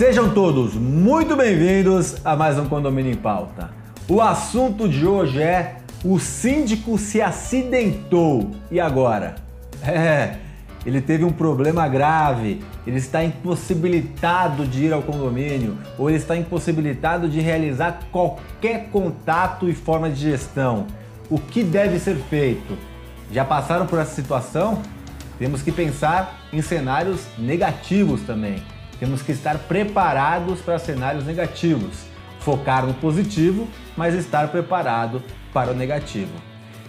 Sejam todos muito bem-vindos a mais um Condomínio em Pauta. O assunto de hoje é o síndico se acidentou. E agora? É, ele teve um problema grave, ele está impossibilitado de ir ao condomínio ou ele está impossibilitado de realizar qualquer contato e forma de gestão. O que deve ser feito? Já passaram por essa situação? Temos que pensar em cenários negativos também. Temos que estar preparados para cenários negativos. Focar no positivo, mas estar preparado para o negativo.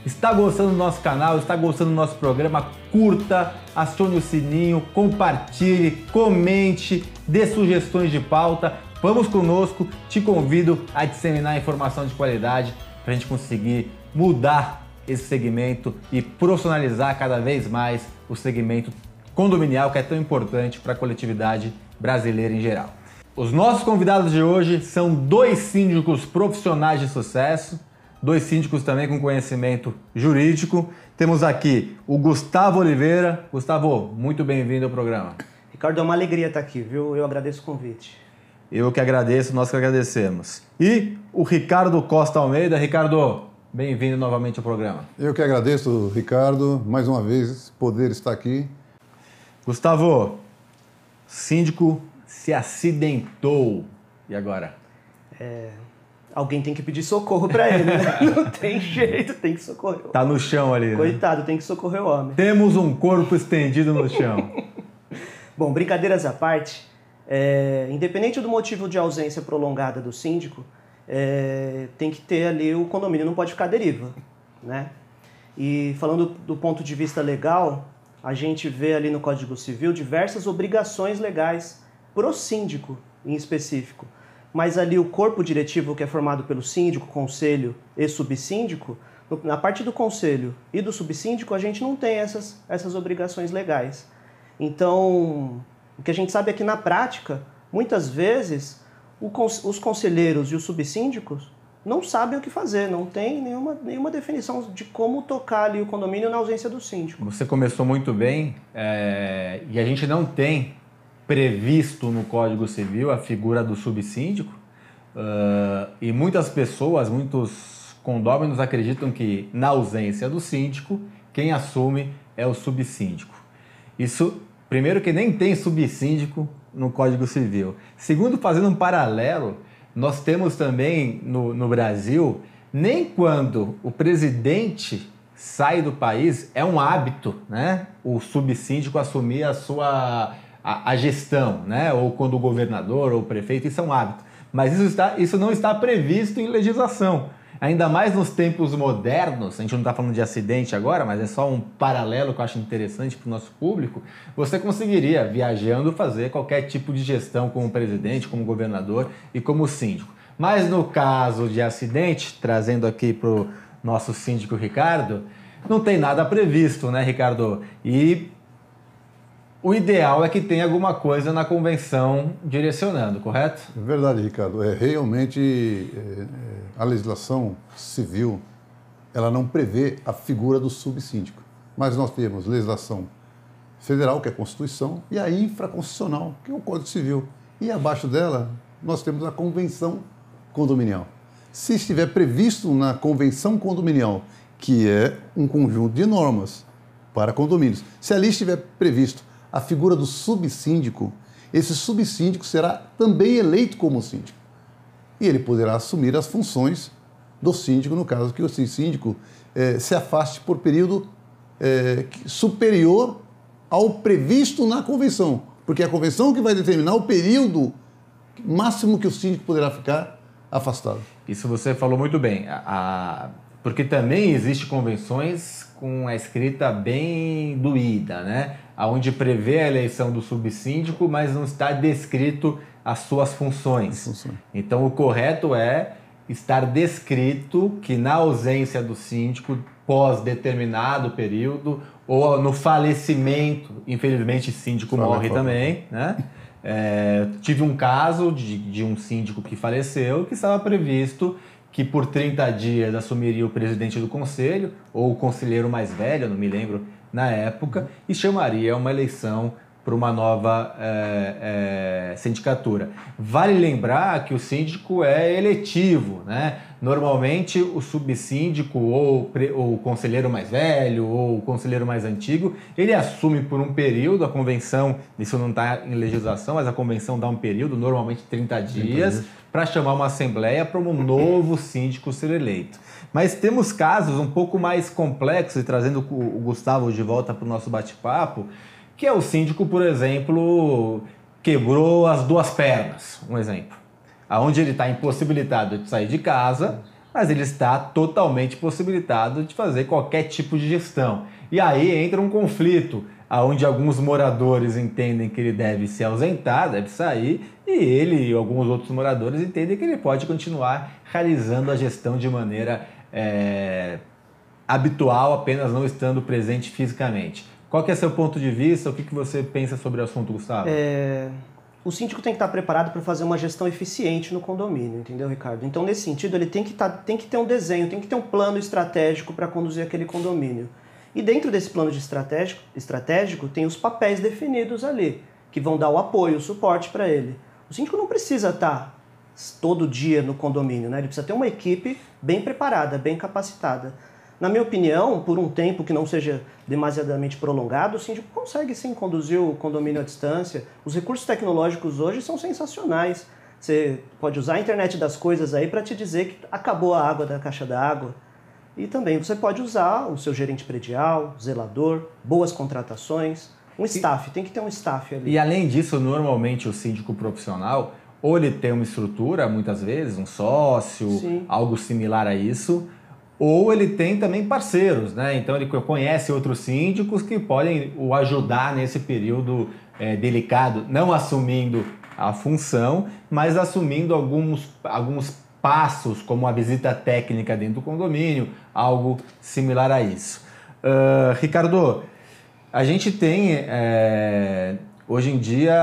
Está gostando do nosso canal? Está gostando do nosso programa? Curta, acione o sininho, compartilhe, comente, dê sugestões de pauta. Vamos conosco, te convido a disseminar informação de qualidade para a gente conseguir mudar esse segmento e profissionalizar cada vez mais o segmento condominial que é tão importante para a coletividade brasileira em geral. Os nossos convidados de hoje são dois síndicos profissionais de sucesso, dois síndicos também com conhecimento jurídico. Temos aqui o Gustavo Oliveira. Gustavo, muito bem-vindo ao programa. Ricardo, é uma alegria estar aqui, viu? Eu agradeço o convite. Eu que agradeço, nós que agradecemos. E o Ricardo Costa Almeida. Ricardo, bem-vindo novamente ao programa. Eu que agradeço, Ricardo, mais uma vez poder estar aqui. Gustavo, síndico se acidentou. E agora? É, alguém tem que pedir socorro para ele, né? Não tem jeito, tem que socorrer. Tá no chão ali. Né? Coitado, tem que socorrer o homem. Temos um corpo estendido no chão. Bom, brincadeiras à parte, é, independente do motivo de ausência prolongada do síndico, é, tem que ter ali o condomínio, não pode ficar à deriva, né? E falando do ponto de vista legal, a gente vê ali no Código Civil diversas obrigações legais pro síndico em específico. Mas ali o corpo diretivo que é formado pelo síndico, conselho e subsíndico, na parte do conselho e do subsíndico a gente não tem essas, essas obrigações legais. Então, o que a gente sabe é que na prática, muitas vezes, os conselheiros e os subsíndicos não sabem o que fazer, não tem nenhuma, nenhuma definição de como tocar ali o condomínio na ausência do síndico. Você começou muito bem é, e a gente não tem previsto no Código Civil a figura do subsíndico uh, e muitas pessoas, muitos condôminos acreditam que na ausência do síndico, quem assume é o subsíndico. Isso, primeiro que nem tem subsíndico no Código Civil. Segundo, fazendo um paralelo, nós temos também no, no Brasil, nem quando o presidente sai do país, é um hábito, né? O subsíndico assumir a sua a, a, gestão, né? Ou quando o governador ou o prefeito, isso é um hábito. Mas isso, está, isso não está previsto em legislação. Ainda mais nos tempos modernos, a gente não está falando de acidente agora, mas é só um paralelo que eu acho interessante para o nosso público. Você conseguiria, viajando, fazer qualquer tipo de gestão como presidente, como governador e como síndico. Mas no caso de acidente, trazendo aqui para o nosso síndico Ricardo, não tem nada previsto, né, Ricardo? E o ideal é que tenha alguma coisa na convenção direcionando, correto? É verdade, Ricardo. É, realmente é, é, a legislação civil ela não prevê a figura do subsíndico. Mas nós temos legislação federal, que é a Constituição, e a infraconstitucional, que é o Código Civil. E abaixo dela, nós temos a Convenção Condominial. Se estiver previsto na Convenção Condominial, que é um conjunto de normas para condomínios, se ali estiver previsto a figura do subsíndico, esse subsíndico será também eleito como síndico. E ele poderá assumir as funções do síndico, no caso que o síndico eh, se afaste por período eh, superior ao previsto na convenção, porque é a convenção que vai determinar o período máximo que o síndico poderá ficar afastado. Isso você falou muito bem, a, porque também existem convenções com a escrita bem doída, né? Onde prevê a eleição do subsíndico, mas não está descrito as suas funções. Então, o correto é estar descrito que na ausência do síndico, pós determinado período, ou no falecimento, infelizmente síndico Fala, morre também, né? É, tive um caso de, de um síndico que faleceu que estava previsto que por 30 dias assumiria o presidente do conselho, ou o conselheiro mais velho, não me lembro na época e chamaria uma eleição para uma nova é, é, sindicatura. Vale lembrar que o síndico é eletivo, né? Normalmente o subsíndico ou, ou o conselheiro mais velho ou o conselheiro mais antigo, ele assume por um período, a convenção, isso não está em legislação, mas a convenção dá um período, normalmente 30 dias, para chamar uma assembleia para um novo síndico ser eleito. Mas temos casos um pouco mais complexos, e trazendo o Gustavo de volta para o nosso bate-papo, que é o síndico, por exemplo, quebrou as duas pernas, um exemplo. Aonde ele está impossibilitado de sair de casa, mas ele está totalmente possibilitado de fazer qualquer tipo de gestão. E aí entra um conflito, aonde alguns moradores entendem que ele deve se ausentar, deve sair, e ele e alguns outros moradores entendem que ele pode continuar realizando a gestão de maneira é, habitual, apenas não estando presente fisicamente. Qual que é seu ponto de vista? O que, que você pensa sobre o assunto, Gustavo? É... O síndico tem que estar preparado para fazer uma gestão eficiente no condomínio, entendeu, Ricardo? Então, nesse sentido, ele tem que, tá, tem que ter um desenho, tem que ter um plano estratégico para conduzir aquele condomínio. E dentro desse plano de estratégico, estratégico, tem os papéis definidos ali, que vão dar o apoio, o suporte para ele. O síndico não precisa estar todo dia no condomínio, né? ele precisa ter uma equipe bem preparada, bem capacitada. Na minha opinião, por um tempo que não seja demasiadamente prolongado, o síndico consegue sim conduzir o condomínio à distância. Os recursos tecnológicos hoje são sensacionais. Você pode usar a internet das coisas aí para te dizer que acabou a água da caixa d'água. E também você pode usar o seu gerente predial, zelador, boas contratações, um staff, tem que ter um staff ali. E além disso, normalmente o síndico profissional, ou ele tem uma estrutura, muitas vezes, um sócio, Sim. algo similar a isso, ou ele tem também parceiros, né? Então ele conhece outros síndicos que podem o ajudar nesse período é, delicado, não assumindo a função, mas assumindo alguns, alguns passos, como a visita técnica dentro do condomínio, algo similar a isso. Uh, Ricardo, a gente tem é, hoje em dia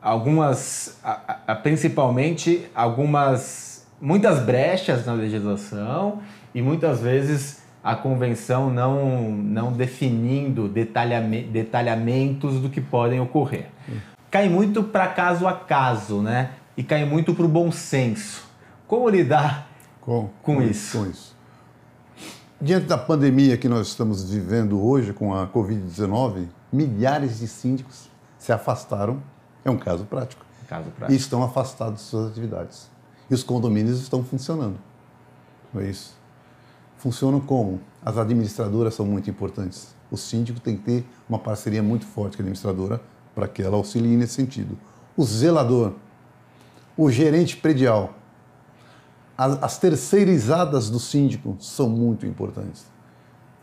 algumas, principalmente algumas muitas brechas na legislação e muitas vezes a convenção não, não definindo detalhame, detalhamentos do que podem ocorrer. Cai muito para caso a caso, né? E cai muito para o bom senso. Como lidar com, com, com isso? Com isso. Diante da pandemia que nós estamos vivendo hoje com a Covid-19, milhares de síndicos se afastaram. É um caso prático. Caso prático. E estão afastados de suas atividades e os condomínios estão funcionando. Não é isso? Funcionam como? As administradoras são muito importantes. O síndico tem que ter uma parceria muito forte com a administradora para que ela auxilie nesse sentido. O zelador, o gerente predial, as terceirizadas do síndico são muito importantes.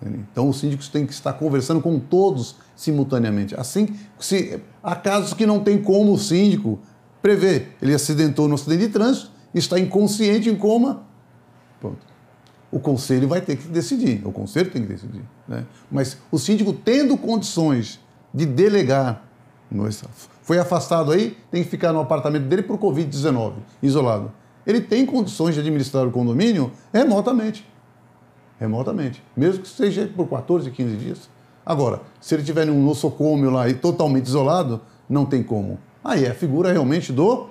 Então, os síndicos têm que estar conversando com todos simultaneamente. Assim, se há casos que não tem como o síndico prever. Ele acidentou no acidente de trânsito, está inconsciente, em coma. Pronto. O conselho vai ter que decidir, o conselho tem que decidir. Né? Mas o síndico, tendo condições de delegar, foi afastado aí, tem que ficar no apartamento dele por Covid-19, isolado. Ele tem condições de administrar o condomínio remotamente. Remotamente. Mesmo que seja por 14, 15 dias. Agora, se ele tiver num nosocômio lá e totalmente isolado, não tem como. Aí é a figura realmente do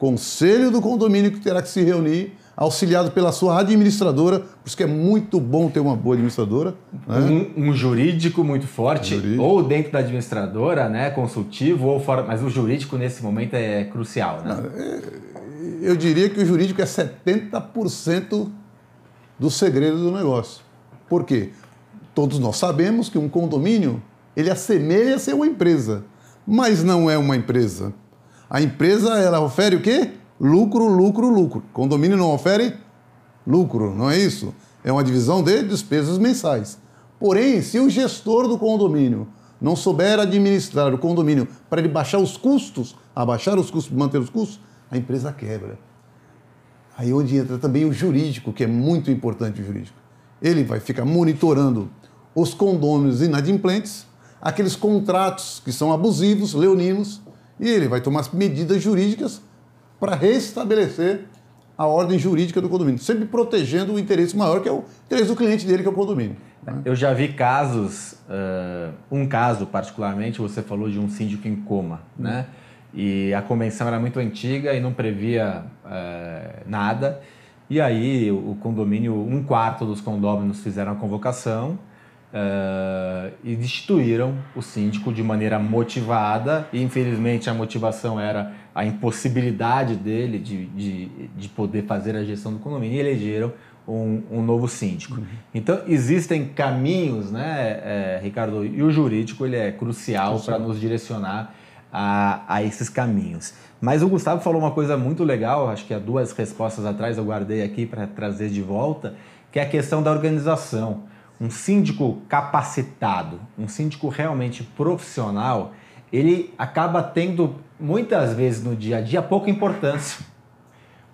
conselho do condomínio que terá que se reunir, auxiliado pela sua administradora, por isso que é muito bom ter uma boa administradora. Né? Um, um, jurídico muito forte, jurídico. ou dentro da administradora, né, consultivo, ou fora, mas o jurídico nesse momento é crucial. Né? É, eu diria que o jurídico é 70% do segredo do negócio. Por quê? Todos nós sabemos que um condomínio ele assemelha a ser uma empresa, mas não é uma empresa. A empresa ela oferece o quê? Lucro, lucro, lucro. Condomínio não oferece lucro, não é isso? É uma divisão de despesas mensais. Porém, se o gestor do condomínio não souber administrar o condomínio para ele baixar os custos, abaixar os custos, manter os custos, a empresa quebra. Aí é onde entra também o jurídico, que é muito importante o jurídico. Ele vai ficar monitorando os condôminos inadimplentes, aqueles contratos que são abusivos, leoninos, e ele vai tomar medidas jurídicas para restabelecer a ordem jurídica do condomínio, sempre protegendo o interesse maior, que é o interesse do cliente dele, que é o condomínio. Né? Eu já vi casos, uh, um caso particularmente, você falou de um síndico em coma, uhum. né? E a convenção era muito antiga e não previa uh, nada. E aí o condomínio, um quarto dos condôminos fizeram a convocação uh, e destituíram o síndico de maneira motivada. E infelizmente a motivação era a impossibilidade dele de, de, de poder fazer a gestão do condomínio e elegeram um, um novo síndico. Uhum. Então existem caminhos, né, é, Ricardo? E o jurídico ele é crucial para nos direcionar a, a esses caminhos. Mas o Gustavo falou uma coisa muito legal, acho que há duas respostas atrás eu guardei aqui para trazer de volta, que é a questão da organização. Um síndico capacitado, um síndico realmente profissional, ele acaba tendo muitas vezes no dia a dia pouca importância.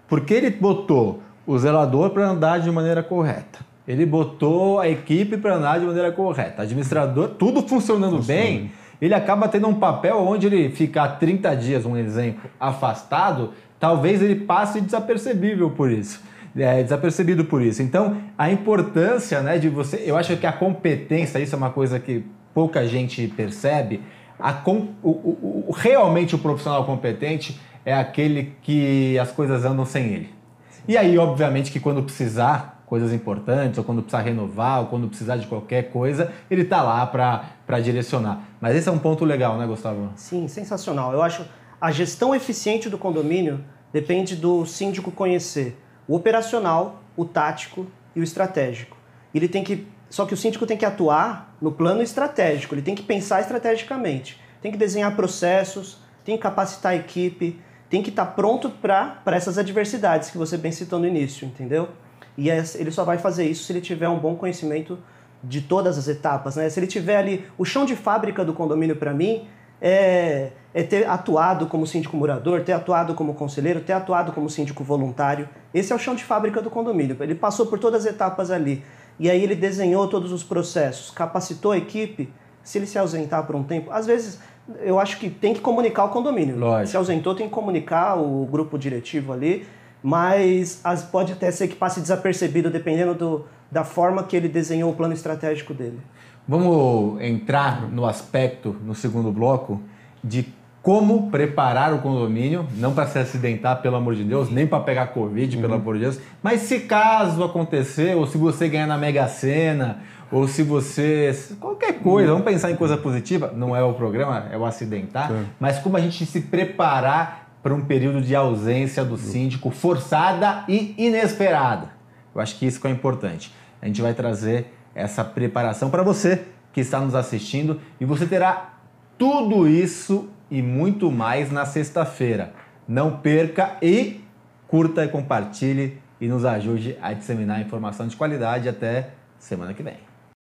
Porque ele botou o zelador para andar de maneira correta. Ele botou a equipe para andar de maneira correta. Administrador, tudo funcionando bem, ele acaba tendo um papel onde ele ficar 30 dias, um exemplo, afastado, talvez ele passe desapercebível por isso. É, desapercebido por isso. Então, a importância né, de você. Eu acho que a competência, isso é uma coisa que pouca gente percebe. A, o, o, o, realmente o profissional competente é aquele que as coisas andam sem ele. E aí, obviamente, que quando precisar coisas importantes, ou quando precisar renovar, ou quando precisar de qualquer coisa, ele está lá para direcionar. Mas esse é um ponto legal, né, Gustavo? Sim, sensacional. Eu acho a gestão eficiente do condomínio depende do síndico conhecer o operacional, o tático e o estratégico. Ele tem que só que o síndico tem que atuar no plano estratégico, ele tem que pensar estrategicamente, tem que desenhar processos, tem que capacitar a equipe, tem que estar tá pronto para essas adversidades que você bem citou no início, entendeu? E é, ele só vai fazer isso se ele tiver um bom conhecimento de todas as etapas, né? Se ele tiver ali o chão de fábrica do condomínio para mim é, é, ter atuado como síndico morador, ter atuado como conselheiro, ter atuado como síndico voluntário. Esse é o chão de fábrica do condomínio. Ele passou por todas as etapas ali e aí ele desenhou todos os processos, capacitou a equipe. Se ele se ausentar por um tempo, às vezes eu acho que tem que comunicar o condomínio. Lógico. Se ausentou, tem que comunicar o grupo diretivo ali, mas as, pode até ser que passe desapercebido dependendo do, da forma que ele desenhou o plano estratégico dele. Vamos entrar no aspecto, no segundo bloco, de como preparar o condomínio, não para se acidentar, pelo amor de Deus, nem para pegar Covid, uhum. pelo amor de Deus, mas se caso acontecer, ou se você ganhar na Mega Sena, ou se você. qualquer coisa, vamos pensar em coisa positiva, não é o programa, é o acidentar, Sim. mas como a gente se preparar para um período de ausência do síndico forçada e inesperada. Eu acho que isso que é importante. A gente vai trazer essa preparação para você que está nos assistindo e você terá tudo isso e muito mais na sexta-feira. Não perca e curta e compartilhe e nos ajude a disseminar informação de qualidade até semana que vem.